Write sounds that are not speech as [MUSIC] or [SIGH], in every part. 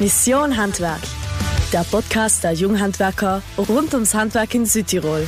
Mission Handwerk, der Podcast der Junghandwerker rund ums Handwerk in Südtirol.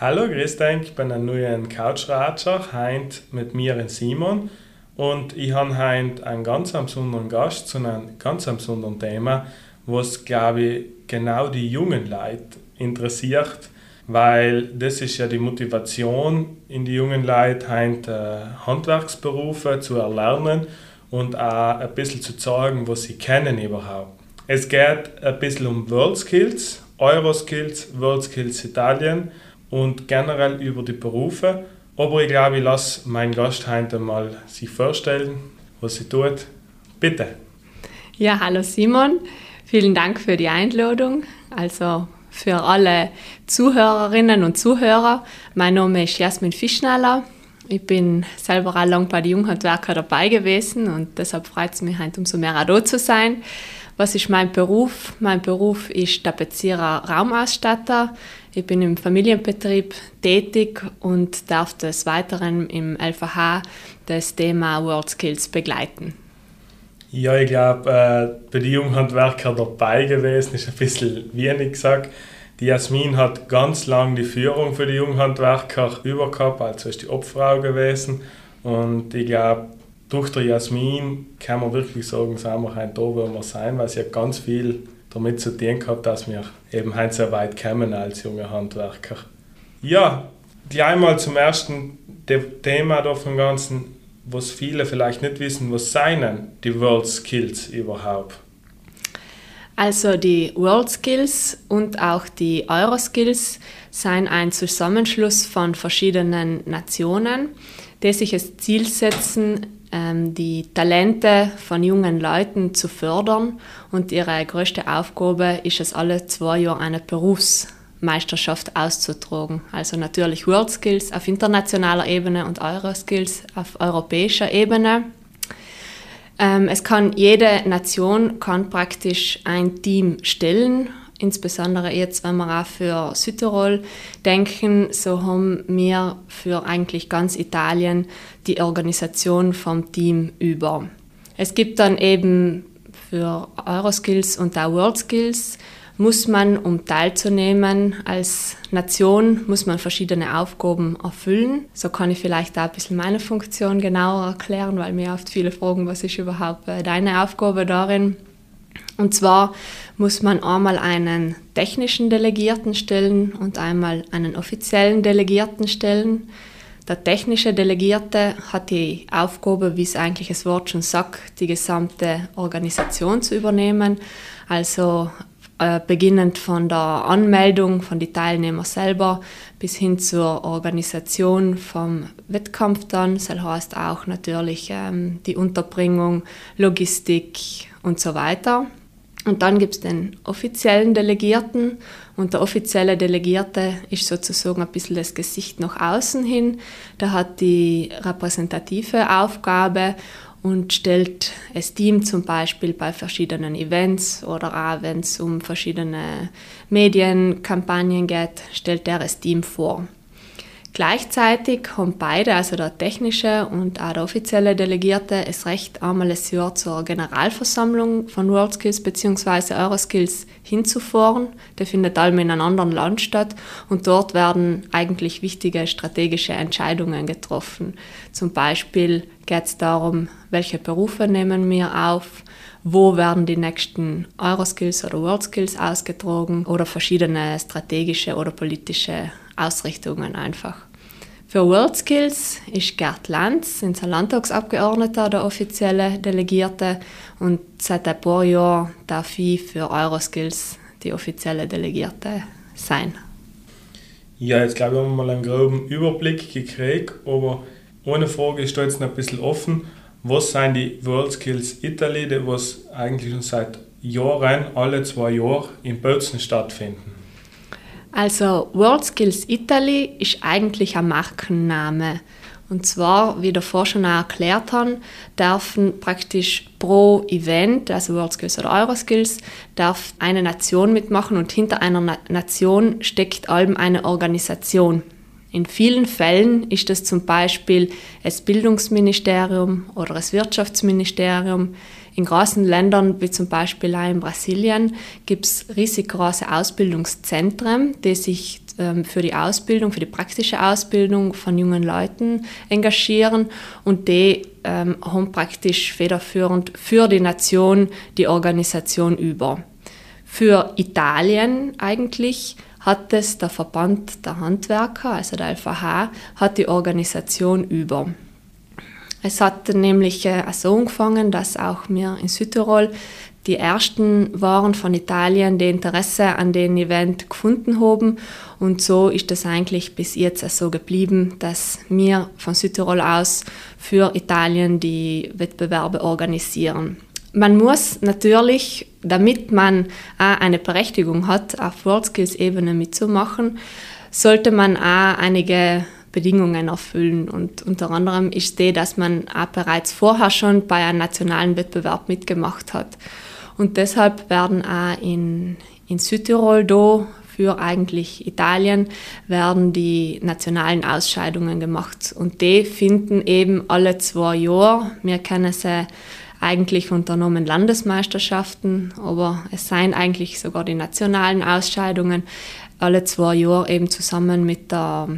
Hallo, grüß dich, ich bin ein neuer Couchratscher, heint mit mir und Simon. Und ich habe heute einen ganz besonderen Gast zu einem ganz besonderen Thema, was, glaube ich, genau die jungen Leute interessiert, weil das ist ja die Motivation in die jungen Leute, heute äh, Handwerksberufe zu erlernen und auch ein bisschen zu zeigen, was sie kennen überhaupt. Es geht ein bisschen um World Skills, Euroskills, World Skills Italien und generell über die Berufe. Aber ich glaube, ich lasse meinen Gast heute mal sich vorstellen, was sie tut. Bitte. Ja, hallo Simon. Vielen Dank für die Einladung. Also für alle Zuhörerinnen und Zuhörer. Mein Name ist Jasmin Fischnaller. Ich bin selber auch lange bei den Junghandwerker dabei gewesen und deshalb freut es mich heute umso mehr auch da zu sein. Was ist mein Beruf? Mein Beruf ist Tapezierer Raumausstatter. Ich bin im Familienbetrieb tätig und darf des Weiteren im LVH das Thema World Skills begleiten. Ja, ich glaube, äh, bei den Junghandwerker dabei gewesen ist ein bisschen wenig gesagt. Die Jasmin hat ganz lange die Führung für die Junghandwerker über gehabt, also ist die Obfrau gewesen. Und ich glaube, durch die Jasmin kann man wirklich sagen, sind wir heute da, wo wir sein, weil sie hat ganz viel damit zu tun gehabt, dass wir eben heute so weit kommen als junge Handwerker. Ja, gleich mal zum ersten Thema da vom Ganzen, was viele vielleicht nicht wissen, was seien die World Skills überhaupt? Also die World Skills und auch die Euroskills sind ein Zusammenschluss von verschiedenen Nationen, die sich das Ziel setzen, ähm, die Talente von jungen Leuten zu fördern. Und ihre größte Aufgabe ist es, alle zwei Jahre eine Berufsmeisterschaft auszutragen. Also natürlich World Skills auf internationaler Ebene und Euroskills auf europäischer Ebene. Ähm, es kann jede Nation kann praktisch ein Team stellen. Insbesondere jetzt, wenn wir auch für Südtirol denken, so haben wir für eigentlich ganz Italien die Organisation vom Team über. Es gibt dann eben für Euroskills und auch WorldSkills muss man, um teilzunehmen als Nation, muss man verschiedene Aufgaben erfüllen. So kann ich vielleicht auch ein bisschen meine Funktion genauer erklären, weil mir oft viele fragen, was ist überhaupt äh, deine Aufgabe darin? Und zwar muss man einmal einen technischen Delegierten stellen und einmal einen offiziellen Delegierten stellen. Der technische Delegierte hat die Aufgabe, wie es eigentlich das Wort schon sagt, die gesamte Organisation zu übernehmen. Also äh, beginnend von der Anmeldung von den Teilnehmern selber bis hin zur Organisation vom Wettkampf dann. Das heißt auch natürlich ähm, die Unterbringung, Logistik und so weiter. Und dann gibt es den offiziellen Delegierten und der offizielle Delegierte ist sozusagen ein bisschen das Gesicht nach außen hin. Der hat die repräsentative Aufgabe und stellt das Team zum Beispiel bei verschiedenen Events oder auch wenn es um verschiedene Medienkampagnen geht, stellt er das Team vor. Gleichzeitig haben beide, also der technische und auch der offizielle Delegierte, das Recht, einmal das Jahr zur Generalversammlung von WorldSkills bzw. Euroskills hinzufahren. Der findet allem in einem anderen Land statt und dort werden eigentlich wichtige strategische Entscheidungen getroffen. Zum Beispiel geht es darum, welche Berufe nehmen wir auf, wo werden die nächsten Euroskills oder WorldSkills ausgetragen oder verschiedene strategische oder politische Ausrichtungen einfach. Für WorldSkills ist Gerd Lanz, unser Landtagsabgeordneter, der offizielle Delegierte und seit ein paar Jahren darf ich für Euroskills die offizielle Delegierte sein. Ja, jetzt glaube ich, haben wir mal einen groben Überblick gekriegt, aber eine Frage ist jetzt noch ein bisschen offen. Was sind die WorldSkills Italy, die was eigentlich schon seit Jahren, alle zwei Jahre in Bötzen stattfinden? Also WorldSkills Italy ist eigentlich ein Markenname. Und zwar, wie der Forscher schon erklärt hat, dürfen praktisch pro Event, also WorldSkills oder Euroskills, darf eine Nation mitmachen und hinter einer Na Nation steckt allem eine Organisation. In vielen Fällen ist es zum Beispiel das Bildungsministerium oder das Wirtschaftsministerium. In großen Ländern, wie zum Beispiel auch in Brasilien, gibt es riesig große Ausbildungszentren, die sich ähm, für die Ausbildung, für die praktische Ausbildung von jungen Leuten engagieren und die ähm, haben praktisch federführend für die Nation die Organisation über. Für Italien eigentlich hat es der Verband der Handwerker, also der LVH, hat die Organisation über. Es hat nämlich äh, so angefangen, dass auch wir in Südtirol die ersten waren von Italien, die Interesse an dem Event gefunden haben. Und so ist es eigentlich bis jetzt so geblieben, dass wir von Südtirol aus für Italien die Wettbewerbe organisieren. Man muss natürlich, damit man eine Berechtigung hat, auf WorldSkills-Ebene mitzumachen, sollte man auch einige Bedingungen erfüllen. Und unter anderem ist die, dass man auch bereits vorher schon bei einem nationalen Wettbewerb mitgemacht hat. Und deshalb werden auch in, in Südtirol da für eigentlich Italien werden die nationalen Ausscheidungen gemacht. Und die finden eben alle zwei Jahre. Wir kennen sie eigentlich unternommen Landesmeisterschaften, aber es seien eigentlich sogar die nationalen Ausscheidungen alle zwei Jahre eben zusammen mit der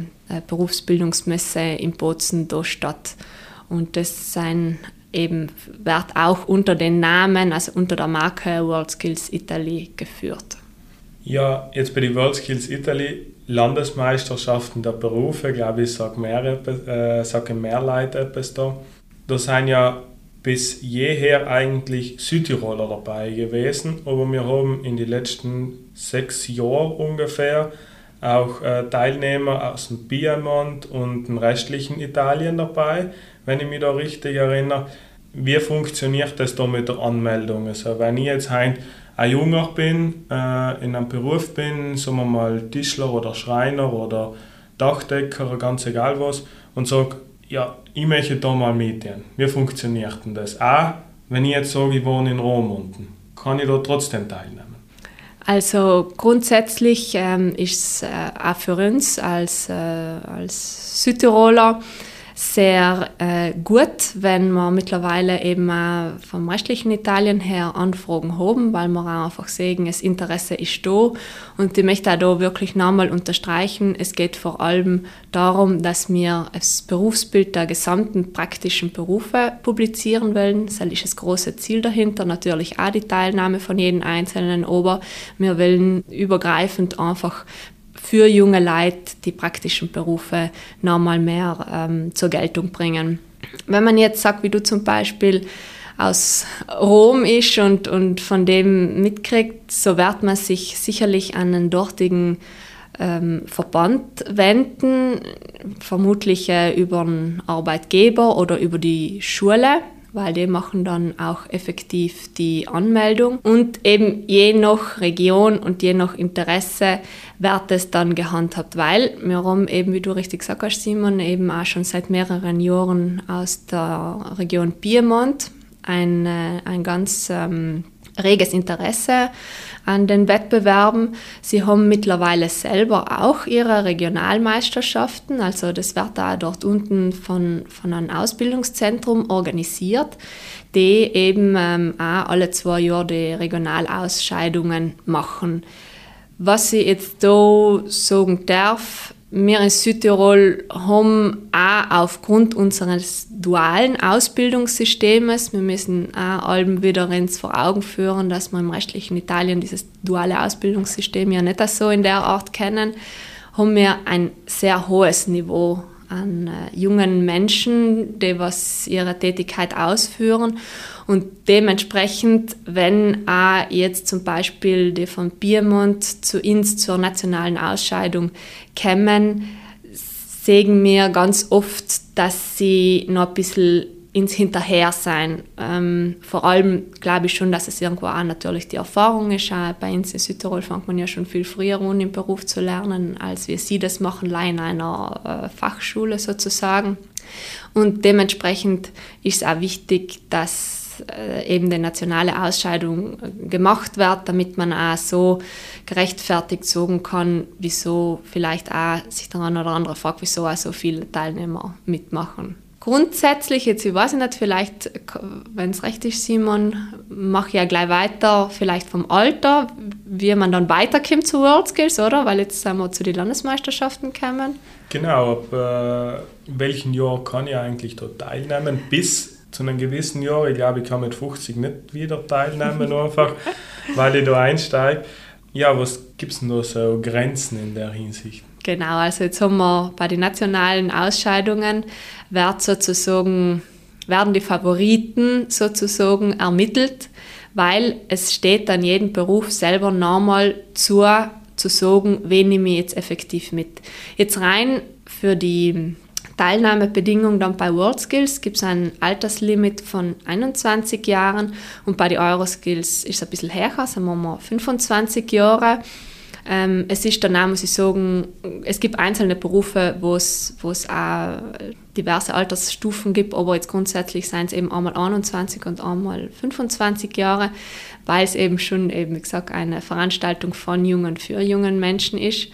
Berufsbildungsmesse in Bozen da statt. Und das sind eben wird auch unter den Namen, also unter der Marke World Skills Italy geführt. Ja, jetzt bei den World Skills Italy Landesmeisterschaften der Berufe, glaube ich, sagen mehr, äh, sagen mehr Leute etwas da. Da sind ja bis jeher eigentlich Südtiroler dabei gewesen, aber wir haben in den letzten sechs Jahren ungefähr auch äh, Teilnehmer aus dem Piemont und dem restlichen Italien dabei, wenn ich mich da richtig erinnere. Wie funktioniert das da mit der Anmeldung? Also wenn ich jetzt ein, ein Junger bin, äh, in einem Beruf bin, sagen wir mal Tischler oder Schreiner oder Dachdecker, ganz egal was, und sage, ja, ich möchte da mal mitgehen. Wie funktioniert denn das? Auch wenn ich jetzt sage, ich wohne in Rom unten, kann ich da trotzdem teilnehmen? Also grundsätzlich ähm, ist es äh, auch für uns als, äh, als Südtiroler sehr äh, gut, wenn wir mittlerweile eben auch vom restlichen Italien her Anfragen haben, weil wir auch einfach sehen, das Interesse ist da. Und ich möchte auch da wirklich nochmal unterstreichen, es geht vor allem darum, dass wir das Berufsbild der gesamten praktischen Berufe publizieren wollen. Das ist das große Ziel dahinter. Natürlich auch die Teilnahme von jedem Einzelnen, aber wir wollen übergreifend einfach für junge Leute die praktischen Berufe nochmal mehr ähm, zur Geltung bringen. Wenn man jetzt sagt, wie du zum Beispiel aus Rom ist und, und von dem mitkriegt, so wird man sich sicherlich an den dortigen ähm, Verband wenden, vermutlich äh, über einen Arbeitgeber oder über die Schule weil die machen dann auch effektiv die Anmeldung. Und eben je nach Region und je nach Interesse wird es dann gehandhabt, weil wir haben eben, wie du richtig gesagt hast, Simon, eben auch schon seit mehreren Jahren aus der Region Piemont ein, äh, ein ganz ähm, reges Interesse an den Wettbewerben. Sie haben mittlerweile selber auch ihre Regionalmeisterschaften, also das wird da dort unten von, von einem Ausbildungszentrum organisiert, die eben ähm, auch alle zwei Jahre die Regionalausscheidungen machen. Was ich jetzt da sagen darf, wir in Südtirol haben auch aufgrund unseres dualen Ausbildungssystems, wir müssen auch allem wieder ins vor Augen führen, dass wir im restlichen Italien dieses duale Ausbildungssystem ja nicht so in der Art kennen, haben wir ein sehr hohes Niveau an äh, jungen Menschen, die was ihre Tätigkeit ausführen. Und dementsprechend, wenn auch jetzt zum Beispiel die von Piemont zu uns zur nationalen Ausscheidung kämen, sehen wir ganz oft, dass sie noch ein bisschen ins Hinterhersein. Ähm, vor allem glaube ich schon, dass es irgendwo auch natürlich die Erfahrung ist. Auch bei uns in Südtirol fängt man ja schon viel früher an, im Beruf zu lernen, als wir sie das machen, in einer äh, Fachschule sozusagen. Und dementsprechend ist es auch wichtig, dass äh, eben die nationale Ausscheidung gemacht wird, damit man auch so gerechtfertigt sagen kann, wieso vielleicht auch sich der eine oder andere fragt, wieso auch so viele Teilnehmer mitmachen. Grundsätzlich, jetzt ich weiß nicht, vielleicht, wenn es recht ist, Simon, mache ich ja gleich weiter, vielleicht vom Alter, wie man dann weiterkommt zu World Skills, oder? Weil jetzt sind wir zu den Landesmeisterschaften gekommen. Genau, ab äh, welchem Jahr kann ich eigentlich da teilnehmen? Bis zu einem gewissen Jahr, ich glaube, ich kann mit 50 nicht wieder teilnehmen, [LAUGHS] einfach, weil ich da einsteige. Ja, was gibt es denn da so Grenzen in der Hinsicht? Genau, also jetzt haben wir bei den nationalen Ausscheidungen wird sozusagen, werden die Favoriten sozusagen ermittelt, weil es steht dann jedem Beruf selber nochmal zu, zu sagen, wen nehme ich jetzt effektiv mit. Jetzt rein für die Teilnahmebedingungen dann bei WorldSkills gibt es ein Alterslimit von 21 Jahren und bei den Euroskills ist es ein bisschen höher, sagen wir mal 25 Jahre. Ähm, es ist dann auch, muss ich sagen, es gibt einzelne Berufe, wo es, auch diverse Altersstufen gibt, aber jetzt grundsätzlich seien es eben einmal 21 und einmal 25 Jahre, weil es eben schon, eben, wie gesagt, eine Veranstaltung von Jungen für jungen Menschen ist.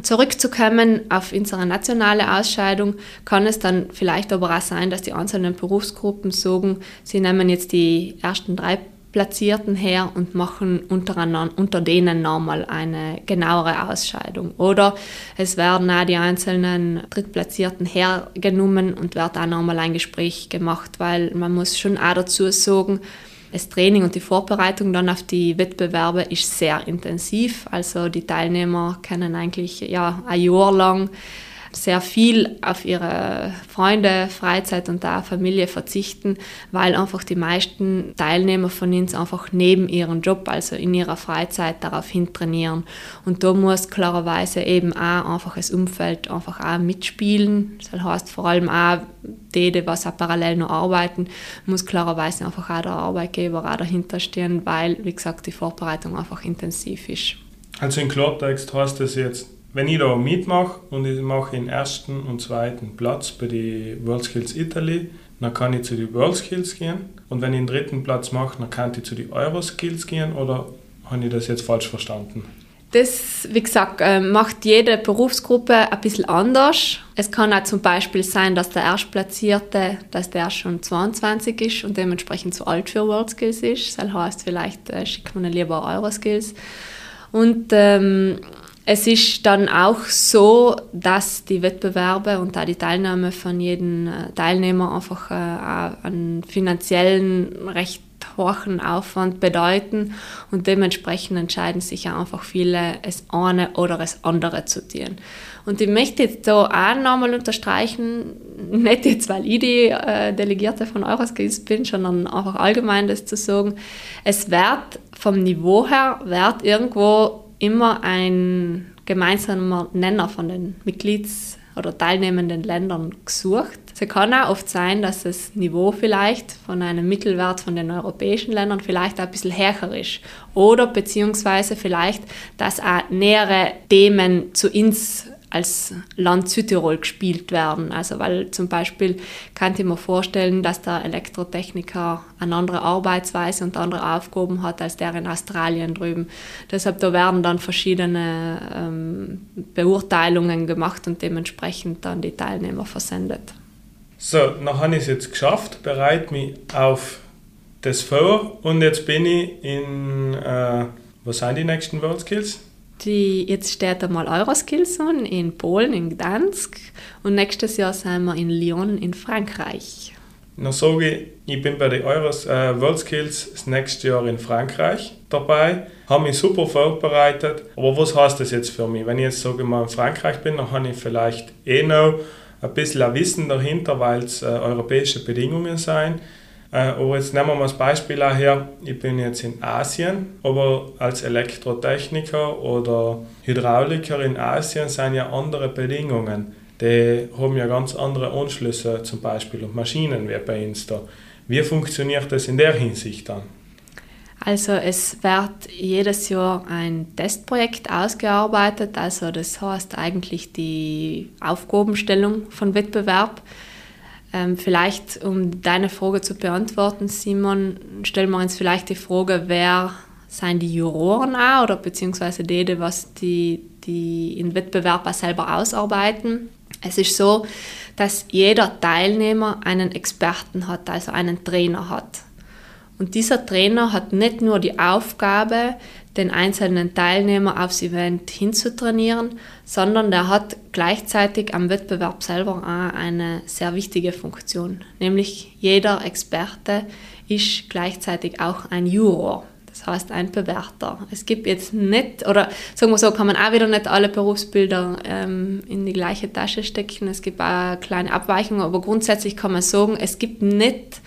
Zurückzukommen auf unsere nationale Ausscheidung kann es dann vielleicht aber auch sein, dass die einzelnen Berufsgruppen sagen, sie nehmen jetzt die ersten drei Platzierten her und machen unter denen nochmal eine genauere Ausscheidung. Oder es werden auch die einzelnen Drittplatzierten hergenommen und wird auch nochmal ein Gespräch gemacht, weil man muss schon auch dazu sagen, das Training und die Vorbereitung dann auf die Wettbewerbe ist sehr intensiv. Also die Teilnehmer können eigentlich ja, ein Jahr lang sehr viel auf ihre Freunde, Freizeit und auch Familie verzichten, weil einfach die meisten Teilnehmer von uns einfach neben ihrem Job, also in ihrer Freizeit darauf hin trainieren. Und da muss klarerweise eben auch einfach das Umfeld einfach auch mitspielen. Das heißt vor allem auch die, die was auch parallel noch arbeiten, muss klarerweise einfach auch der Arbeitgeber auch dahinter stehen, weil, wie gesagt, die Vorbereitung einfach intensiv ist. Also in Klartext heißt das jetzt, wenn ich da mitmache und ich mache den ersten und zweiten Platz bei den WorldSkills Italy, dann kann ich zu den WorldSkills gehen. Und wenn ich den dritten Platz mache, dann kann ich zu den Euroskills gehen oder habe ich das jetzt falsch verstanden? Das, wie gesagt, äh, macht jede Berufsgruppe ein bisschen anders. Es kann auch zum Beispiel sein, dass der Erstplatzierte, dass der schon 22 ist und dementsprechend zu alt für WorldSkills ist. Das heißt, vielleicht äh, schickt man lieber Euroskills. Und ähm, es ist dann auch so, dass die Wettbewerbe und auch die Teilnahme von jedem äh, Teilnehmer einfach äh, einen finanziellen recht hohen Aufwand bedeuten und dementsprechend entscheiden sich ja einfach viele, es eine oder das andere zu tun. Und ich möchte jetzt da auch nochmal unterstreichen, [LAUGHS] nicht jetzt, weil ich die äh, Delegierte von Euroskills bin, sondern einfach allgemein das zu sagen, es wird vom Niveau her, wird irgendwo immer ein gemeinsamer Nenner von den Mitglieds- oder teilnehmenden Ländern gesucht. Es kann auch oft sein, dass das Niveau vielleicht von einem Mittelwert von den europäischen Ländern vielleicht ein bisschen höher ist. Oder beziehungsweise vielleicht, dass auch nähere Themen zu uns als Land Südtirol gespielt werden. Also weil zum Beispiel kann ich mir vorstellen, dass der Elektrotechniker eine andere Arbeitsweise und andere Aufgaben hat als der in Australien drüben. Deshalb da werden dann verschiedene ähm, Beurteilungen gemacht und dementsprechend dann die Teilnehmer versendet. So, dann habe ich es jetzt geschafft, bereite mich auf das vor und jetzt bin ich in, äh, was sind die nächsten World Skills? Die, jetzt steht einmal Euroskills an in Polen, in Gdansk und nächstes Jahr sind wir in Lyon in Frankreich. Dann sage ich, ich bin bei den Euros, äh, WorldSkills das nächste Jahr in Frankreich dabei, habe mich super vorbereitet. Aber was heißt das jetzt für mich? Wenn ich jetzt sage mal in Frankreich bin, dann habe ich vielleicht eh noch ein bisschen ein Wissen dahinter, weil es äh, europäische Bedingungen sind. Äh, aber jetzt nehmen wir mal das Beispiel her, ich bin jetzt in Asien, aber als Elektrotechniker oder Hydrauliker in Asien sind ja andere Bedingungen. Die haben ja ganz andere Anschlüsse zum Beispiel und Maschinen wie bei uns da. Wie funktioniert das in der Hinsicht dann? Also es wird jedes Jahr ein Testprojekt ausgearbeitet, also das heißt eigentlich die Aufgabenstellung von Wettbewerb. Ähm, vielleicht, um deine Frage zu beantworten, Simon, stellen wir uns vielleicht die Frage, wer sind die Juroren auch oder beziehungsweise die, die was die, die in Wettbewerb auch selber ausarbeiten. Es ist so, dass jeder Teilnehmer einen Experten hat, also einen Trainer hat. Und dieser Trainer hat nicht nur die Aufgabe, den einzelnen Teilnehmer aufs Event hinzutrainieren, sondern der hat gleichzeitig am Wettbewerb selber auch eine sehr wichtige Funktion. Nämlich jeder Experte ist gleichzeitig auch ein Juror. Das heißt ein Bewerter. Es gibt jetzt nicht, oder sagen wir so, kann man auch wieder nicht alle Berufsbilder ähm, in die gleiche Tasche stecken. Es gibt auch kleine Abweichungen, aber grundsätzlich kann man sagen, es gibt nicht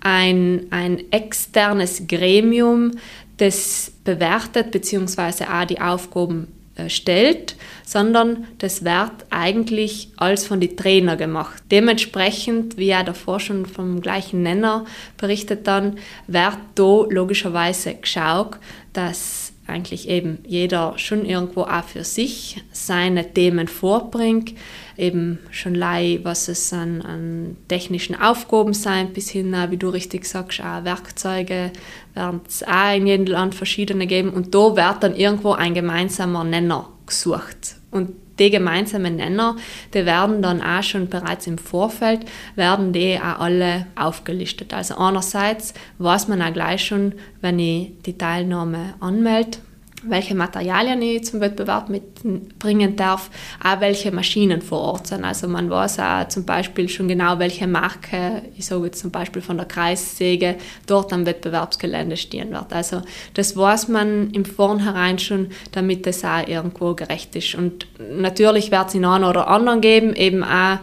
ein, ein externes Gremium, das bewertet bzw. auch die Aufgaben äh, stellt, sondern das wird eigentlich alles von den Trainer gemacht. Dementsprechend, wie er davor schon vom gleichen Nenner berichtet dann, wird da logischerweise geschaut, dass eigentlich eben jeder schon irgendwo auch für sich seine Themen vorbringt, eben schon lei, was es an, an technischen Aufgaben sein, bis hin, wie du richtig sagst, auch Werkzeuge werden es auch in jedem Land verschiedene geben und da wird dann irgendwo ein gemeinsamer Nenner gesucht. Und die gemeinsamen Nenner, die werden dann auch schon bereits im Vorfeld, werden die auch alle aufgelistet. Also einerseits weiß man auch gleich schon, wenn ich die Teilnahme anmelde, welche Materialien ich zum Wettbewerb mitbringen darf, auch welche Maschinen vor Ort sind. Also man weiß auch zum Beispiel schon genau, welche Marke, ich sage jetzt zum Beispiel von der Kreissäge, dort am Wettbewerbsgelände stehen wird. Also das weiß man im Vornherein schon, damit das auch irgendwo gerecht ist. Und natürlich wird es in einen oder anderen geben, eben auch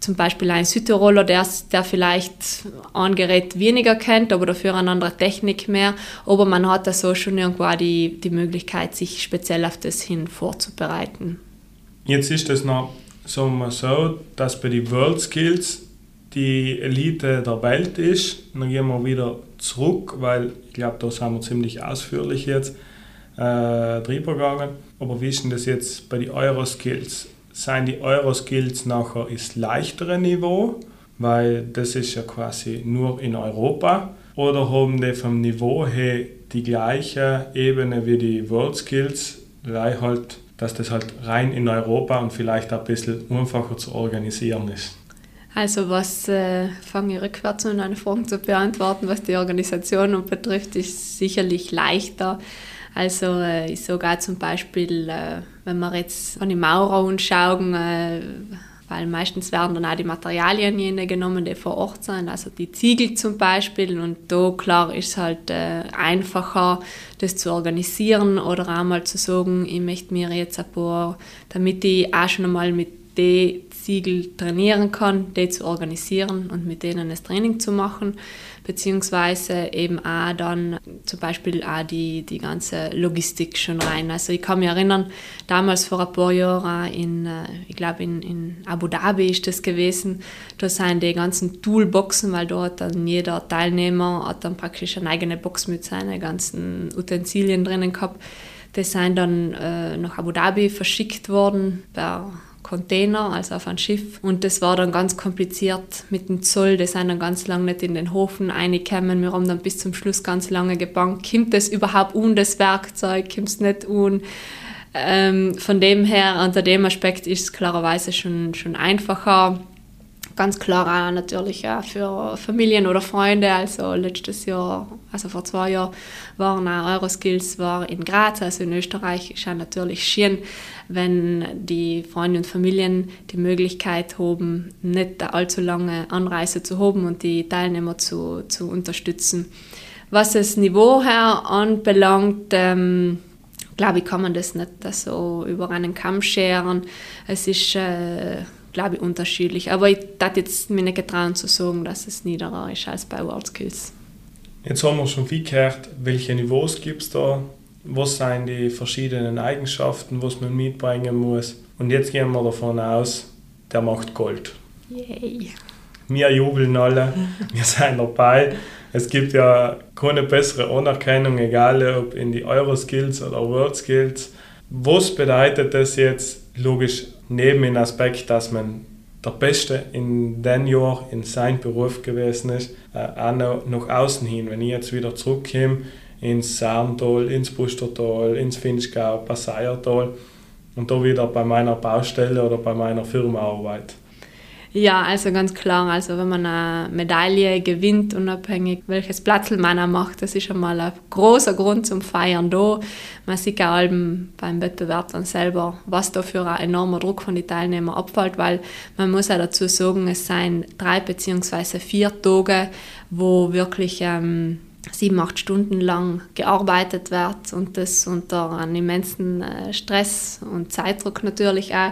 zum Beispiel ein Südtiroler, der, der vielleicht ein Gerät weniger kennt, aber dafür eine andere Technik mehr. Aber man hat da so schon irgendwo die, die Möglichkeit, sich speziell auf das hin vorzubereiten. Jetzt ist es noch sagen so, dass bei den World Skills die Elite der Welt ist. Dann gehen wir wieder zurück, weil ich glaube, da sind wir ziemlich ausführlich jetzt äh, drüber gegangen. Aber wie ist denn das jetzt bei den Euroskills? Sind die Euroskills nachher das leichtere Niveau, weil das ist ja quasi nur in Europa, oder haben die vom Niveau her die gleiche Ebene wie die World Skills, halt, dass das halt rein in Europa und vielleicht ein bisschen einfacher zu organisieren ist. Also was äh, fange ich rückwärts an eine Frage zu beantworten, was die Organisation betrifft, ist sicherlich leichter also äh, ich sage auch zum Beispiel, äh, wenn wir jetzt an die Mauer anschauen, äh, weil meistens werden dann auch die Materialien jene genommen, die vor Ort sind, also die Ziegel zum Beispiel. Und da klar ist es halt äh, einfacher, das zu organisieren oder auch mal zu sagen, ich möchte mir jetzt ein paar, damit ich auch schon einmal mit den Ziegel trainieren kann, die zu organisieren und mit denen das Training zu machen beziehungsweise eben auch dann zum Beispiel auch die, die ganze Logistik schon rein. Also ich kann mich erinnern, damals vor ein paar Jahren in, äh, ich glaube in, in Abu Dhabi ist das gewesen, da sind die ganzen Toolboxen, weil dort dann jeder Teilnehmer hat dann praktisch eine eigene Box mit seinen ganzen Utensilien drinnen gehabt. Die sind dann äh, nach Abu Dhabi verschickt worden per Container, also auf ein Schiff. Und das war dann ganz kompliziert mit dem Zoll. Die sind dann ganz lange nicht in den Hofen reingekommen. Wir haben dann bis zum Schluss ganz lange gebankt. Kommt das überhaupt un, das Werkzeug? Kommt es nicht un? Ähm, von dem her, unter dem Aspekt ist es klarerweise schon, schon einfacher ganz klar auch natürlich auch für Familien oder Freunde. Also letztes Jahr, also vor zwei Jahren, waren auch Euroskills war in Graz, also in Österreich. Ist auch natürlich schön, wenn die Freunde und Familien die Möglichkeit haben, nicht allzu lange Anreise zu haben und die Teilnehmer zu, zu unterstützen. Was das Niveau her anbelangt, ähm, glaube ich, kann man das nicht so über einen Kamm scheren. Es ist äh, glaube ich, unterschiedlich. Aber ich darf jetzt mir nicht getrauen zu sagen, dass es niederer ist als bei WorldSkills. Jetzt haben wir schon viel gehört, welche Niveaus gibt es da, was sind die verschiedenen Eigenschaften, was man mitbringen muss. Und jetzt gehen wir davon aus, der macht Gold. Yay! Wir jubeln alle, [LAUGHS] wir sind dabei. Es gibt ja keine bessere Anerkennung, egal ob in die Euroskills oder WorldSkills. Was bedeutet das jetzt? Logisch, neben dem Aspekt, dass man der Beste in dem Jahr in seinem Beruf gewesen ist, äh, auch noch nach außen hin. Wenn ich jetzt wieder zurückkomme ins Sarntal, ins Pustertal, ins Finchgau, Passeiertal, und da wieder bei meiner Baustelle oder bei meiner Firma arbeite. Ja, also ganz klar. Also wenn man eine Medaille gewinnt, unabhängig welches Platz man macht, das ist schon mal ein großer Grund zum Feiern da. Man sieht auch beim Wettbewerb dann selber, was da für ein enormer Druck von den Teilnehmern abfällt, weil man muss ja dazu sagen, es seien drei beziehungsweise vier Tage, wo wirklich ähm, sieben, acht Stunden lang gearbeitet wird und das unter einem immensen äh, Stress und Zeitdruck natürlich auch.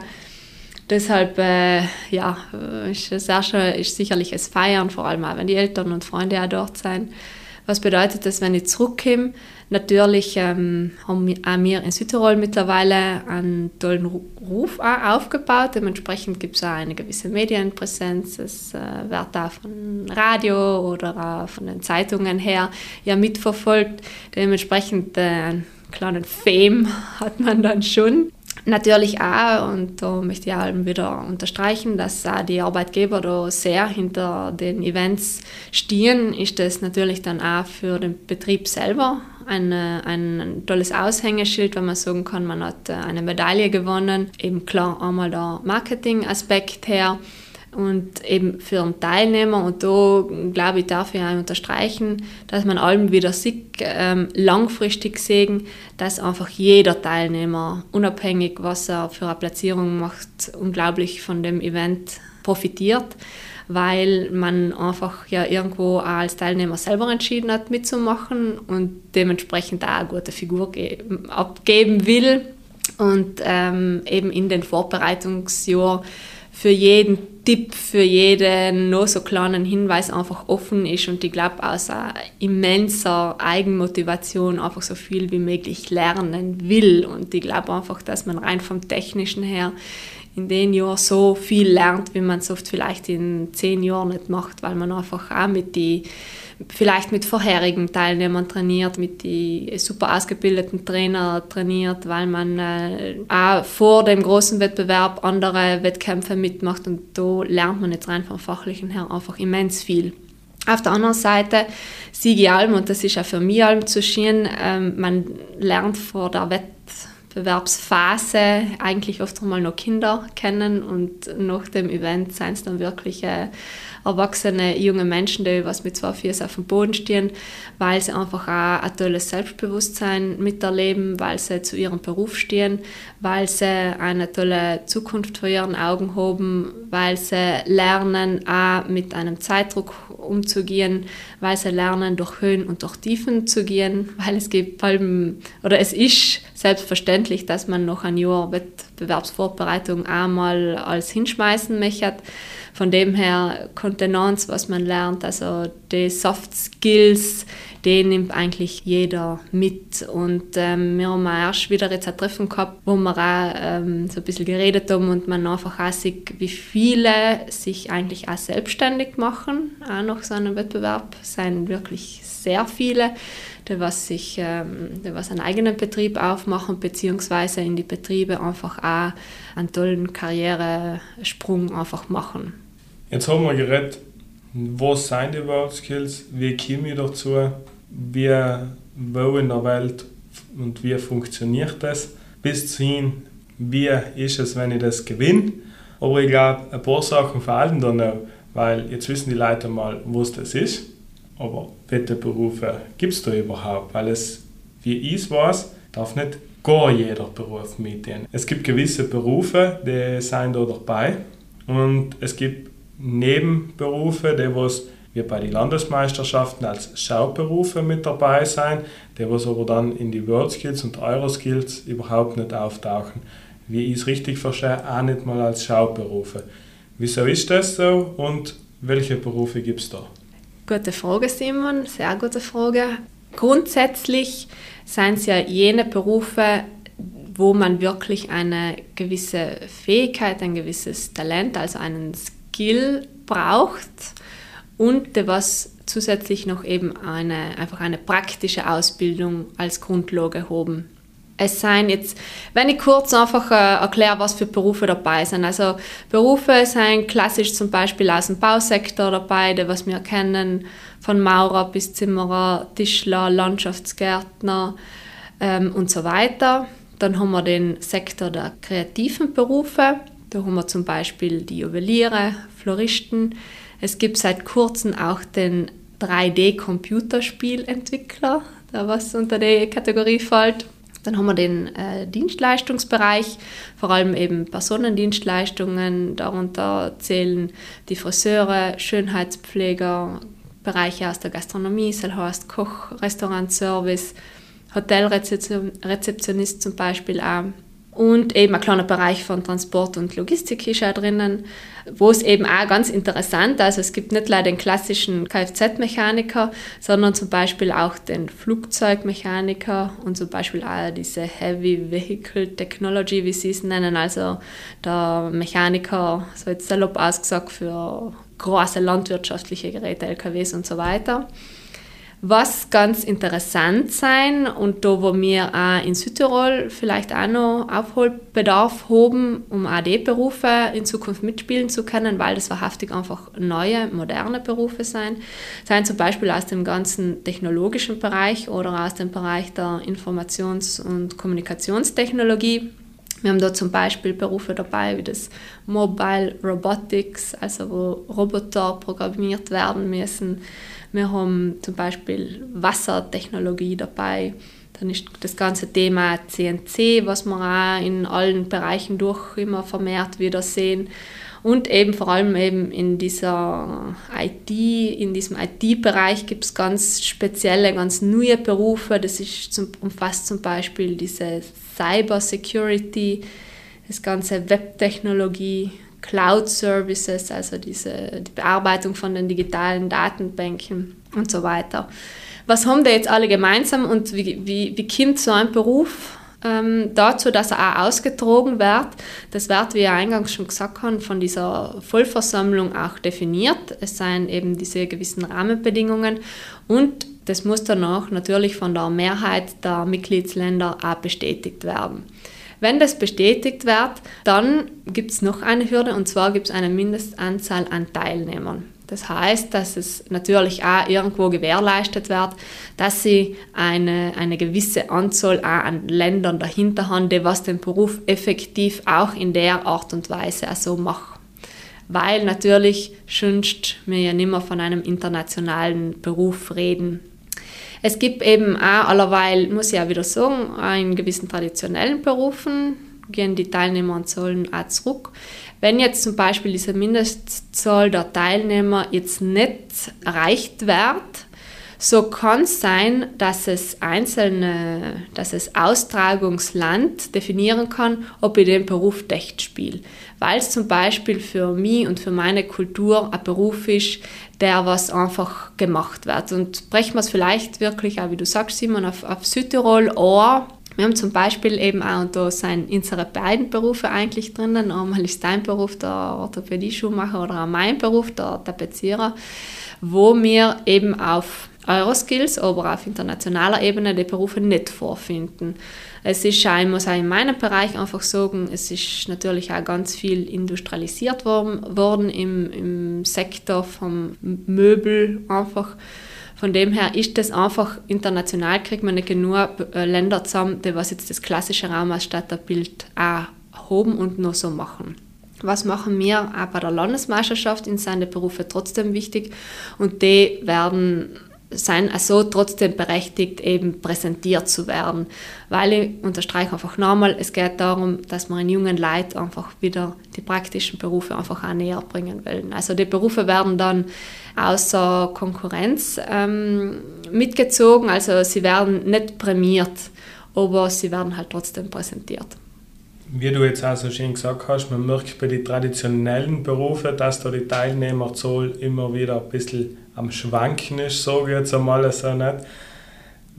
Deshalb äh, ja, ist das erste ist sicherlich das Feiern, vor allem auch wenn die Eltern und Freunde auch dort sind. Was bedeutet das, wenn ich zurückkomme? Natürlich ähm, haben wir in Südtirol mittlerweile einen tollen Ruf aufgebaut. Dementsprechend gibt es auch eine gewisse Medienpräsenz. Es äh, wird auch von Radio oder von den Zeitungen her ja mitverfolgt. Dementsprechend äh, einen kleinen Fame [LAUGHS] hat man dann schon. Natürlich auch, und da möchte ich auch wieder unterstreichen, dass auch die Arbeitgeber da sehr hinter den Events stehen, ist das natürlich dann auch für den Betrieb selber ein, ein tolles Aushängeschild, wenn man sagen kann, man hat eine Medaille gewonnen. Eben klar einmal der Marketing-Aspekt her, und eben für einen Teilnehmer, und da glaube ich, darf ich auch unterstreichen, dass man allem wieder sieht, ähm, langfristig sehen, dass einfach jeder Teilnehmer, unabhängig was er für eine Platzierung macht, unglaublich von dem Event profitiert, weil man einfach ja irgendwo auch als Teilnehmer selber entschieden hat, mitzumachen und dementsprechend auch eine gute Figur abgeben will. Und ähm, eben in den Vorbereitungsjahren für jeden Tipp, für jeden noch so kleinen Hinweis einfach offen ist und ich glaube aus immenser Eigenmotivation einfach so viel wie möglich lernen will. Und ich glaube einfach, dass man rein vom Technischen her in den Jahren so viel lernt, wie man es oft vielleicht in zehn Jahren nicht macht, weil man einfach auch mit die vielleicht mit vorherigen Teilnehmern trainiert, mit die super ausgebildeten Trainer trainiert, weil man äh, auch vor dem großen Wettbewerb andere Wettkämpfe mitmacht und da lernt man jetzt rein vom fachlichen her einfach immens viel. Auf der anderen Seite Sigi Alm, und das ist auch für mich Alm zu schön, ähm, man lernt vor der Wettbewerbsphase eigentlich oft einmal noch Kinder kennen und nach dem Event sind es dann wirklich äh, erwachsene junge Menschen, die was mit zwei Füßen auf dem Boden stehen, weil sie einfach auch ein tolles Selbstbewusstsein miterleben, weil sie zu ihrem Beruf stehen, weil sie eine tolle Zukunft vor ihren Augen haben, weil sie lernen, auch mit einem Zeitdruck umzugehen, weil sie lernen, durch Höhen und durch Tiefen zu gehen, [LAUGHS] weil es gibt allem, oder es ist selbstverständlich, dass man noch ein Jahr Wettbewerbsvorbereitung einmal als hinschmeißen möchte. Von dem her Kontenance, was man lernt, also die Soft Skills, die nimmt eigentlich jeder mit. Und ähm, wir haben erst wieder jetzt ein Treffen gehabt, wo wir auch ähm, so ein bisschen geredet haben und man einfach auch sieht, wie viele sich eigentlich auch selbstständig machen, auch nach so einem Wettbewerb. Sind wirklich sehr viele, die was sich, ähm, was einen eigenen Betrieb aufmachen, beziehungsweise in die Betriebe einfach auch einen tollen Karrieresprung einfach machen. Jetzt haben wir geredet, was sind die World Skills, wie komme ich dazu, wie, wo in der Welt und wie funktioniert das, bis hin, wie ist es, wenn ich das gewinne. Aber ich glaube, ein paar Sachen verhalten da noch, weil jetzt wissen die Leute mal, was das ist. Aber welche Berufe gibt es da überhaupt? Weil es, wie ich weiß, darf nicht gar jeder Beruf mitnehmen. Es gibt gewisse Berufe, die sind da dabei. Und es gibt Nebenberufe, die was wie bei den Landesmeisterschaften als Schauberufe mit dabei sein, die was aber dann in die World Skills und Euroskills überhaupt nicht auftauchen. Wie ich es richtig verstehe, auch nicht mal als Schauberufe. Wieso ist das so und welche Berufe gibt es da? Gute Frage, Simon, sehr gute Frage. Grundsätzlich sind es ja jene Berufe, wo man wirklich eine gewisse Fähigkeit, ein gewisses Talent, also einen Skill Skill braucht und was zusätzlich noch eben eine, einfach eine praktische Ausbildung als Grundlage haben. Es seien jetzt, wenn ich kurz einfach äh, erkläre, was für Berufe dabei sind. Also Berufe sind klassisch zum Beispiel aus dem Bausektor dabei, die was wir kennen, von Maurer bis Zimmerer, Tischler, Landschaftsgärtner ähm, und so weiter. Dann haben wir den Sektor der kreativen Berufe. Da haben wir zum Beispiel die Juweliere, Floristen. Es gibt seit kurzem auch den 3D-Computerspielentwickler, da was unter die Kategorie fällt. Dann haben wir den äh, Dienstleistungsbereich, vor allem eben Personendienstleistungen. Darunter zählen die Friseure, Schönheitspfleger, Bereiche aus der Gastronomie, heißt Koch, Restaurantservice, Hotelrezeptionist zum Beispiel auch. Und eben ein kleiner Bereich von Transport und Logistik ist auch drinnen, wo es eben auch ganz interessant, also es gibt nicht nur den klassischen Kfz-Mechaniker, sondern zum Beispiel auch den Flugzeugmechaniker und zum Beispiel auch diese Heavy Vehicle Technology, wie sie es nennen, also der Mechaniker, so jetzt salopp ausgesagt, für große landwirtschaftliche Geräte, LKWs und so weiter. Was ganz interessant sein und da, wo wir auch in Südtirol vielleicht auch noch Aufholbedarf haben, um AD-Berufe in Zukunft mitspielen zu können, weil das wahrhaftig einfach neue, moderne Berufe sein, seien zum Beispiel aus dem ganzen technologischen Bereich oder aus dem Bereich der Informations- und Kommunikationstechnologie. Wir haben da zum Beispiel Berufe dabei wie das Mobile Robotics, also wo Roboter programmiert werden müssen wir haben zum Beispiel Wassertechnologie dabei. Dann ist das ganze Thema CNC, was wir auch in allen Bereichen durch immer vermehrt wieder sehen. Und eben vor allem eben in dieser IT, in diesem IT-Bereich gibt es ganz spezielle, ganz neue Berufe. Das ist zum, umfasst zum Beispiel diese Cyber Security, das ganze Webtechnologie, Cloud Services, also diese, die Bearbeitung von den digitalen Datenbanken und so weiter. Was haben die jetzt alle gemeinsam und wie, wie, wie kommt so ein Beruf ähm, dazu, dass er auch ausgetragen wird? Das wird, wie ich eingangs schon gesagt habe, von dieser Vollversammlung auch definiert. Es seien eben diese gewissen Rahmenbedingungen und das muss danach natürlich von der Mehrheit der Mitgliedsländer auch bestätigt werden. Wenn das bestätigt wird, dann gibt es noch eine Hürde und zwar gibt es eine Mindestanzahl an Teilnehmern. Das heißt, dass es natürlich auch irgendwo gewährleistet wird, dass sie eine, eine gewisse Anzahl an Ländern dahinter haben, die was den Beruf effektiv auch in der Art und Weise auch so machen. Weil natürlich schönst wir ja nicht mehr von einem internationalen Beruf reden. Es gibt eben auch allerweil, muss ich auch wieder sagen, in gewissen traditionellen Berufen gehen die Teilnehmerzahlen auch zurück. Wenn jetzt zum Beispiel diese Mindestzahl der Teilnehmer jetzt nicht erreicht wird, so kann es sein, dass es einzelne, dass es Austragungsland definieren kann, ob ich den Beruf echt spiele. Weil es zum Beispiel für mich und für meine Kultur ein Beruf ist, der was einfach gemacht wird. Und brechen wir es vielleicht wirklich auch, wie du sagst, Simon, auf, auf Südtirol an. Wir haben zum Beispiel eben auch, und da sind unsere beiden Berufe eigentlich drinnen. Einmal ist dein Beruf der Orthopädie-Schuhmacher oder auch mein Beruf der Tapezierer, wo wir eben auf Euroskills, aber auf internationaler Ebene die Berufe nicht vorfinden. Es ist auch, ich muss auch in meinem Bereich einfach sagen, es ist natürlich auch ganz viel industrialisiert worden, worden im, im Sektor vom Möbel einfach. Von dem her ist das einfach international, kriegt man nicht genug äh, Länder zusammen, die was jetzt das klassische Raumausstatterbild auch haben und noch so machen. Was machen wir auch bei der Landesmeisterschaft in seine Berufe trotzdem wichtig und die werden sein also trotzdem berechtigt, eben präsentiert zu werden. Weil ich unterstreiche einfach nochmal, es geht darum, dass man jungen Leuten einfach wieder die praktischen Berufe einfach auch näher bringen wollen. Also die Berufe werden dann außer Konkurrenz ähm, mitgezogen, also sie werden nicht prämiert, aber sie werden halt trotzdem präsentiert. Wie du jetzt auch so schön gesagt hast, man merkt bei den traditionellen Berufen, dass da die Teilnehmerzahl immer wieder ein bisschen am Schwanken ist, sage ich jetzt einmal so nicht.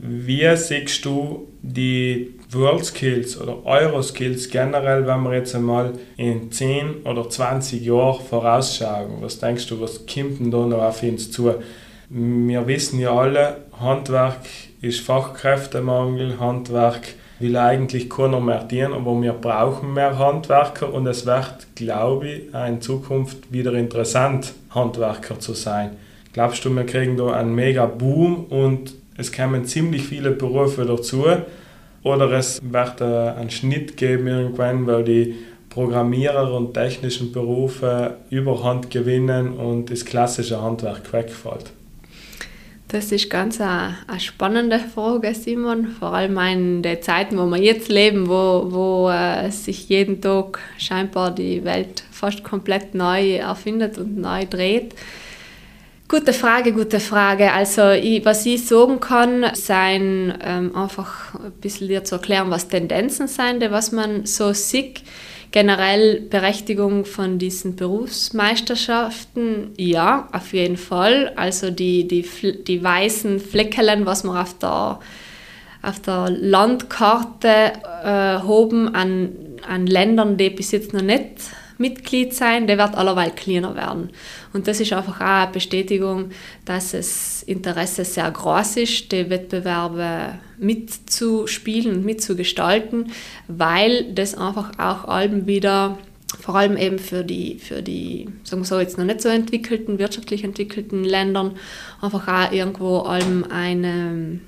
Wie siehst du die World Skills oder Euro Skills generell, wenn wir jetzt einmal in 10 oder 20 Jahren vorausschauen? Was denkst du, was kommt denn da noch auf uns zu? Wir wissen ja alle, Handwerk ist Fachkräftemangel, Handwerk will eigentlich keiner mehr dienen, aber wir brauchen mehr Handwerker und es wird, glaube ich, in Zukunft wieder interessant, Handwerker zu sein. Glaubst du, wir kriegen da einen mega Boom und es kommen ziemlich viele Berufe dazu? Oder es wird äh, einen Schnitt geben irgendwann, weil die Programmierer und technischen Berufe Überhand gewinnen und das klassische Handwerk wegfällt. Das ist ganz eine, eine, spannende Frage, Simon. Vor allem in den Zeiten, wo wir jetzt leben, wo, wo äh, sich jeden Tag scheinbar die Welt fast komplett neu erfindet und neu dreht. Gute Frage, gute Frage. Also ich, was ich sagen kann, sein ähm, einfach ein bisschen dir zu erklären, was Tendenzen sind, was man so sieht Generell Berechtigung von diesen Berufsmeisterschaften, ja, auf jeden Fall. Also die, die, die weißen Fleckelen, was wir auf der, auf der Landkarte äh, haben an, an Ländern, die bis jetzt noch nicht Mitglied sein, der wird allerweil kleiner werden. Und das ist einfach auch eine Bestätigung, dass das Interesse sehr groß ist, die Wettbewerbe mitzuspielen und mitzugestalten, weil das einfach auch Alben wieder vor allem eben für die, für die, sagen wir so, jetzt noch nicht so entwickelten, wirtschaftlich entwickelten Ländern einfach auch irgendwo allem eine,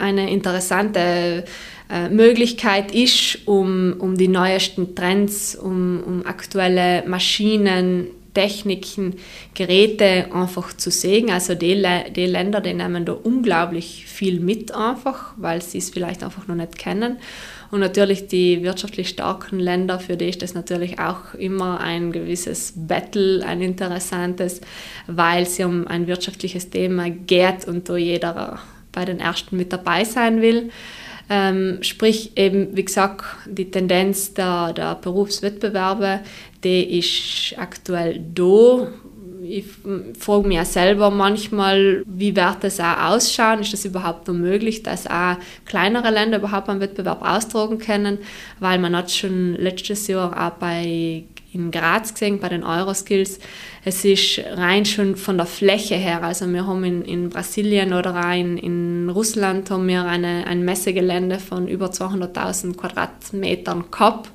eine interessante äh, Möglichkeit ist, um, um die neuesten Trends, um, um aktuelle Maschinen, Techniken, Geräte einfach zu sehen. Also die, die Länder, die nehmen da unglaublich viel mit einfach, weil sie es vielleicht einfach noch nicht kennen. Und natürlich die wirtschaftlich starken Länder, für die ist das natürlich auch immer ein gewisses Battle, ein interessantes, weil es um ein wirtschaftliches Thema geht und da jeder bei den Ersten mit dabei sein will. Ähm, sprich eben, wie gesagt, die Tendenz der, der Berufswettbewerbe, die ist aktuell da. Ich frage mich auch selber manchmal, wie wird das auch ausschauen? Ist das überhaupt noch möglich, dass auch kleinere Länder überhaupt einen Wettbewerb austragen können? Weil man hat schon letztes Jahr auch bei in Graz gesehen, bei den Euroskills. Es ist rein schon von der Fläche her, also wir haben in, in Brasilien oder auch in, in Russland haben wir eine, ein Messegelände von über 200.000 Quadratmetern gehabt.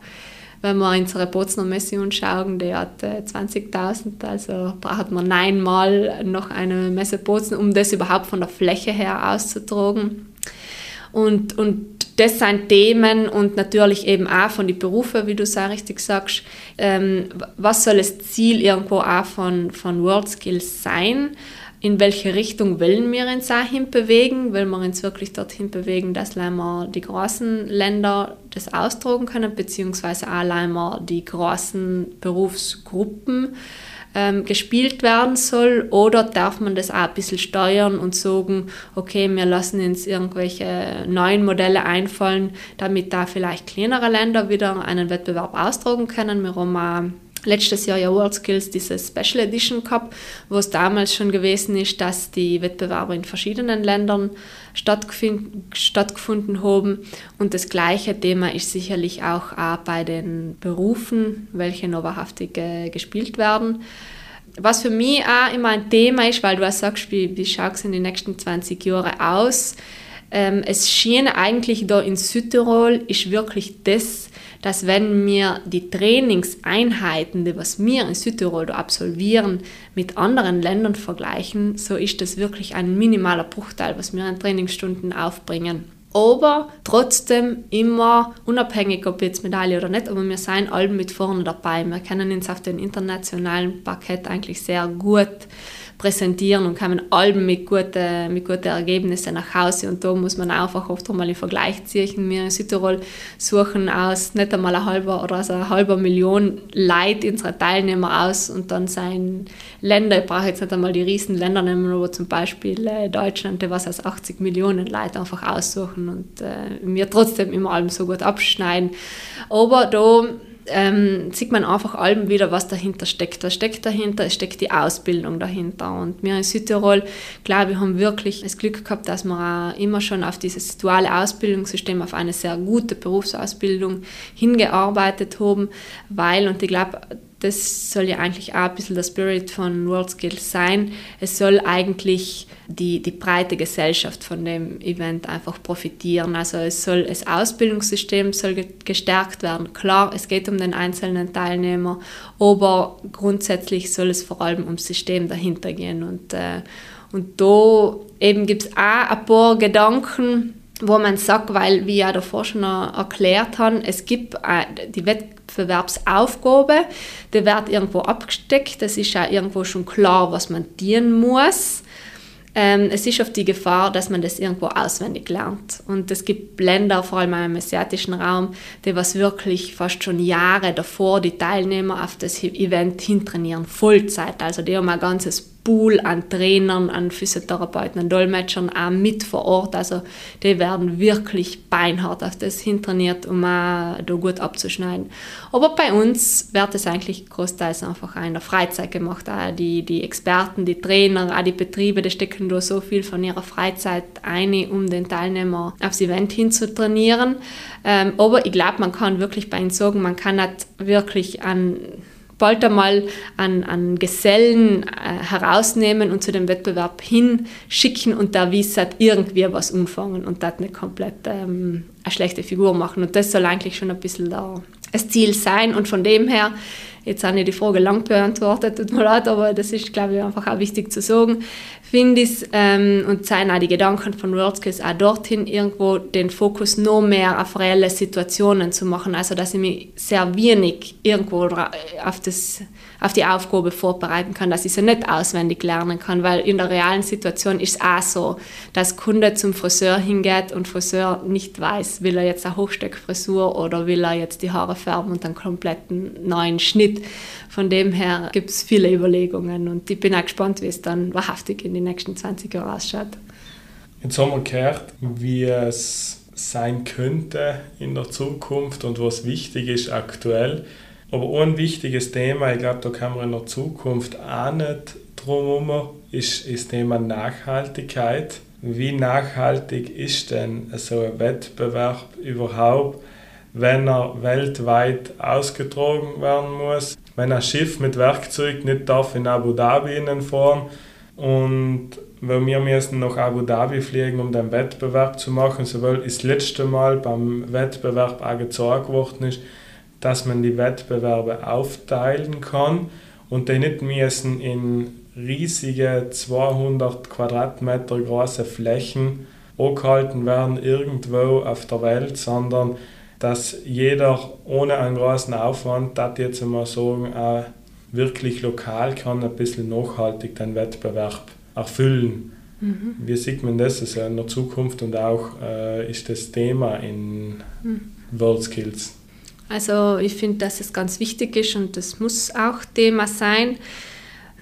Wenn wir unsere Bozner Messe anschauen, die hat 20.000, also braucht man neunmal noch eine Messe Bozen, um das überhaupt von der Fläche her auszutragen. Und, und das sind Themen und natürlich eben auch von den Berufen, wie du so richtig sagst. Ähm, was soll das Ziel irgendwo auch von, von World Skills sein? In welche Richtung wollen wir uns auch hinbewegen? Wollen wir uns wirklich dorthin bewegen, dass wir die großen Länder das austragen können, beziehungsweise auch die großen Berufsgruppen ähm, gespielt werden soll oder darf man das auch ein bisschen steuern und sagen, okay, wir lassen uns irgendwelche neuen Modelle einfallen, damit da vielleicht kleinere Länder wieder einen Wettbewerb austragen können. Wir haben letztes Jahr ja World Skills diese Special Edition gehabt, wo es damals schon gewesen ist, dass die Wettbewerbe in verschiedenen Ländern stattgefunden haben. Und das gleiche Thema ist sicherlich auch, auch bei den Berufen, welche noch wahrhaftig äh, gespielt werden. Was für mich auch immer ein Thema ist, weil du auch sagst, wie, wie schaut es in den nächsten 20 Jahren aus, ähm, es schien eigentlich da in Südtirol ist wirklich das, dass wenn wir die Trainingseinheiten, die was wir in Südtirol absolvieren, mit anderen Ländern vergleichen, so ist das wirklich ein minimaler Bruchteil, was wir an Trainingsstunden aufbringen. Aber trotzdem immer, unabhängig ob jetzt Medaille oder nicht, aber wir sind alle mit vorne dabei. Wir kennen uns auf dem internationalen Parkett eigentlich sehr gut präsentieren und kommen Alben mit guten, mit guten Ergebnissen nach Hause. Und da muss man einfach oft einmal einen Vergleich ziehen. Wir in Südtirol suchen aus nicht einmal eine halbe oder also eine halbe Million Leute unsere Teilnehmer aus und dann sein Länder, ich brauche jetzt nicht einmal die riesen Länder nehmen, aber zum Beispiel äh, Deutschland, was aus 80 Millionen Leute einfach aussuchen und äh, wir trotzdem immer Alben so gut abschneiden. Aber da ähm, sieht man einfach allem wieder, was dahinter steckt. Was steckt dahinter? Es steckt die Ausbildung dahinter. Und wir in Südtirol, klar, wir haben wirklich das Glück gehabt, dass wir immer schon auf dieses duale Ausbildungssystem, auf eine sehr gute Berufsausbildung hingearbeitet haben, weil, und ich glaube, das soll ja eigentlich auch ein bisschen der Spirit von World Skills sein. Es soll eigentlich die, die breite Gesellschaft von dem Event einfach profitieren. Also es soll das Ausbildungssystem soll gestärkt werden. Klar, es geht um den einzelnen Teilnehmer, aber grundsätzlich soll es vor allem ums System dahinter gehen. Und, äh, und da eben gibt es auch ein paar Gedanken, wo man sagt, weil, wie ja davor schon erklärt haben, es gibt äh, die Wettbewerbsaufgabe, die wird irgendwo abgesteckt, es ist ja irgendwo schon klar, was man dienen muss. Ähm, es ist oft die Gefahr, dass man das irgendwo auswendig lernt. Und es gibt Länder, vor allem im asiatischen Raum, die was wirklich fast schon Jahre davor die Teilnehmer auf das Event hintrainieren, Vollzeit. Also die haben ein ganzes Pool an Trainern, an Physiotherapeuten, an Dolmetschern auch mit vor Ort. Also die werden wirklich beinhart auf das hintrainiert, um auch da gut abzuschneiden. Aber bei uns wird es eigentlich großteils einfach in der Freizeit gemacht. Auch die, die Experten, die Trainer, auch die Betriebe, die stecken da so viel von ihrer Freizeit ein, um den Teilnehmer aufs Event hinzutrainieren. Ähm, aber ich glaube, man kann wirklich bei ihnen sagen, man kann nicht wirklich an bald einmal an, an Gesellen äh, herausnehmen und zu dem Wettbewerb hinschicken und da wie halt irgendwie was umfangen und das nicht komplett ähm, eine schlechte Figur machen. Und das soll eigentlich schon ein bisschen da das Ziel sein. Und von dem her Jetzt habe ich die Frage lang beantwortet, tut mir leid, aber das ist, glaube ich, einfach auch wichtig zu sagen. Finde ich ähm, und seien auch die Gedanken von WorldSkills auch dorthin, irgendwo den Fokus noch mehr auf reelle Situationen zu machen. Also, dass ich mich sehr wenig irgendwo auf, das, auf die Aufgabe vorbereiten kann, dass ich sie nicht auswendig lernen kann, weil in der realen Situation ist es auch so, dass Kunde zum Friseur hingeht und Friseur nicht weiß, will er jetzt eine Hochsteckfrisur oder will er jetzt die Haare färben und einen kompletten neuen Schnitt von dem her gibt es viele Überlegungen und ich bin auch gespannt, wie es dann wahrhaftig in den nächsten 20 Jahren ausschaut. Jetzt haben wir gehört, wie es sein könnte in der Zukunft und was wichtig ist aktuell. Aber ein wichtiges Thema, ich glaube, da kann man in der Zukunft auch nicht drum herum, ist, ist das Thema Nachhaltigkeit. Wie nachhaltig ist denn so ein Wettbewerb überhaupt? wenn er weltweit ausgetragen werden muss. Wenn ein Schiff mit Werkzeug nicht darf in Abu Dhabi fahren und weil wir müssen nach Abu Dhabi fliegen, um den Wettbewerb zu machen, sowohl das letzte Mal beim Wettbewerb auch gezeigt worden ist, dass man die Wettbewerbe aufteilen kann und die nicht müssen in riesige 200 Quadratmeter große Flächen angehalten werden irgendwo auf der Welt, sondern dass jeder ohne einen großen Aufwand, das jetzt einmal sagen, auch wirklich lokal kann ein bisschen nachhaltig den Wettbewerb erfüllen. Mhm. Wie sieht man das also in der Zukunft und auch äh, ist das Thema in mhm. World Skills? Also ich finde, dass es ganz wichtig ist und das muss auch Thema sein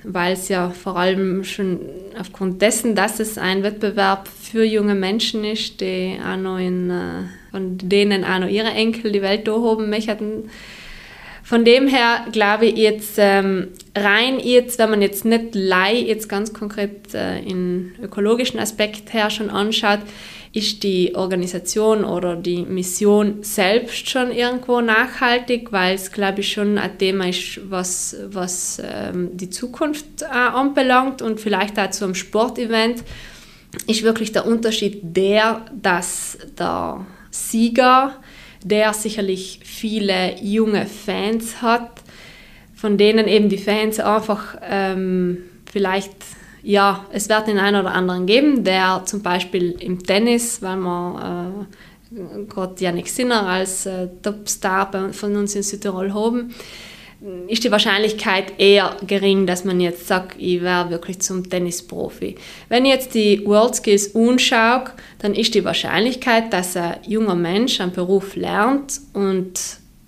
weil es ja vor allem schon aufgrund dessen, dass es ein Wettbewerb für junge Menschen ist, die auch noch in, äh, von denen auch noch ihre Enkel die Welt durchhoben möchten. Von dem her glaube ich jetzt ähm, rein jetzt, wenn man jetzt nicht Lei jetzt ganz konkret äh, in ökologischen Aspekt her schon anschaut, ist die Organisation oder die Mission selbst schon irgendwo nachhaltig, weil es, glaube ich, schon ein Thema ist, was, was ähm, die Zukunft äh, anbelangt und vielleicht auch zu Sportevent ist wirklich der Unterschied der, dass der Sieger, der sicherlich viele junge Fans hat, von denen eben die Fans einfach ähm, vielleicht ja, es wird den einen oder anderen geben, der zum Beispiel im Tennis, weil wir äh, gerade Janik Sinner als äh, Topstar von uns in Südtirol haben, ist die Wahrscheinlichkeit eher gering, dass man jetzt sagt, ich wäre wirklich zum Tennisprofi. Wenn ich jetzt die World Skills anschaue, dann ist die Wahrscheinlichkeit, dass ein junger Mensch einen Beruf lernt und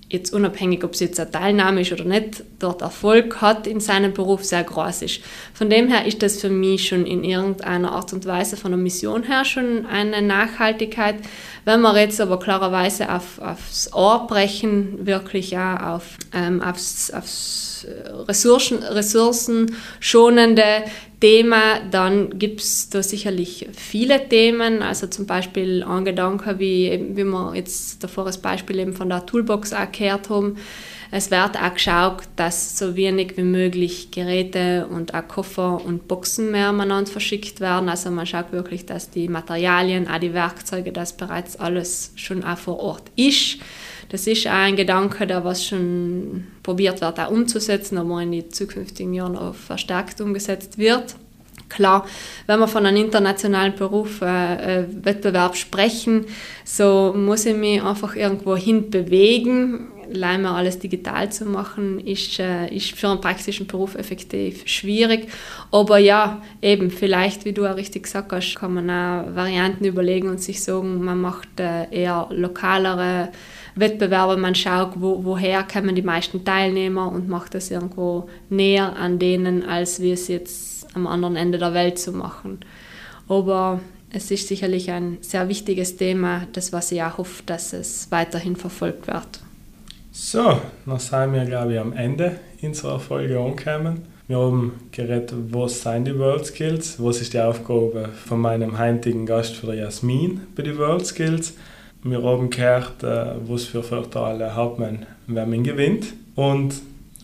jetzt unabhängig, ob es jetzt eine Teilnahme ist oder nicht, dort Erfolg hat in seinem Beruf, sehr groß ist. Von dem her ist das für mich schon in irgendeiner Art und Weise von der Mission her schon eine Nachhaltigkeit. Wenn wir jetzt aber klarerweise auf, aufs Ohr brechen, wirklich ja auf, ähm, aufs, aufs Ressourcen, ressourcenschonende Thema, dann gibt es da sicherlich viele Themen, also zum Beispiel ein Gedanke, wie, wie wir jetzt davor das Beispiel eben von der Toolbox auch gehört haben, es wird auch geschaut, dass so wenig wie möglich Geräte und auch Koffer und Boxen mehr miteinander verschickt werden. Also man schaut wirklich, dass die Materialien, auch die Werkzeuge, das bereits alles schon auch vor Ort ist. Das ist auch ein Gedanke, der was schon probiert wird, auch umzusetzen, aber in den zukünftigen Jahren auch verstärkt umgesetzt wird. Klar, wenn wir von einem internationalen Beruf, äh, äh, Wettbewerb sprechen, so muss ich mich einfach irgendwo hin bewegen. Leider alles digital zu machen, ist, äh, ist für einen praktischen Beruf effektiv schwierig. Aber ja, eben, vielleicht, wie du auch richtig gesagt hast, kann man auch Varianten überlegen und sich sagen, man macht äh, eher lokalere Wettbewerbe, man schaut, wo, woher kommen die meisten Teilnehmer und macht das irgendwo näher an denen, als wir es jetzt am anderen Ende der Welt zu machen. Aber es ist sicherlich ein sehr wichtiges Thema, das was ich auch hoffe, dass es weiterhin verfolgt wird. So, dann sind wir, glaube ich, am Ende unserer Folge angekommen. Wir haben geredet, was sind die World Skills, was ist die Aufgabe von meinem heutigen Gast für Jasmin bei den World Skills. Wir haben gehört, äh, was für Vorteile hat man, wenn man gewinnt und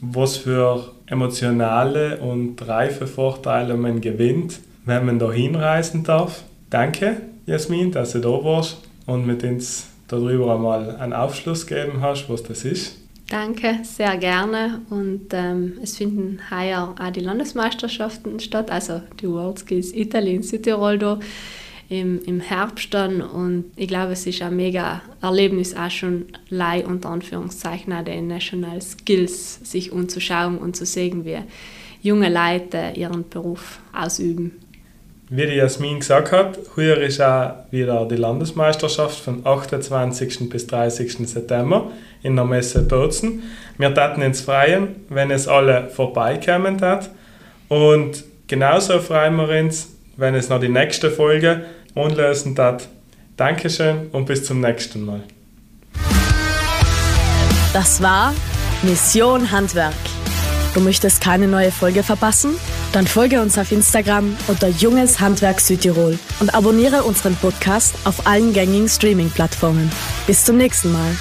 was für emotionale und reife Vorteile man gewinnt, wenn man da hinreisen darf. Danke, Jasmin, dass du da warst und mit uns darüber einmal einen Aufschluss gegeben hast, was das ist. Danke, sehr gerne. Und ähm, es finden heuer auch die Landesmeisterschaften statt, also die World Skills Italy in Südtirol da im, im Herbst dann und ich glaube, es ist ein mega Erlebnis auch schon Leih unter Anführungszeichen auch den National Skills sich umzuschauen und zu sehen, wie junge Leute ihren Beruf ausüben. Wie die Jasmin gesagt hat, heuer ist auch wieder die Landesmeisterschaft von 28. bis 30. September in der Messe Bozen. Wir taten ins Freien, wenn es alle vorbeikommen hat. Und genauso freuen wir uns, wenn es noch die nächste Folge anlösen hat. Dankeschön und bis zum nächsten Mal. Das war Mission Handwerk. Du möchtest keine neue Folge verpassen? Dann folge uns auf Instagram unter Junges Handwerk Südtirol und abonniere unseren Podcast auf allen gängigen Streaming-Plattformen. Bis zum nächsten Mal.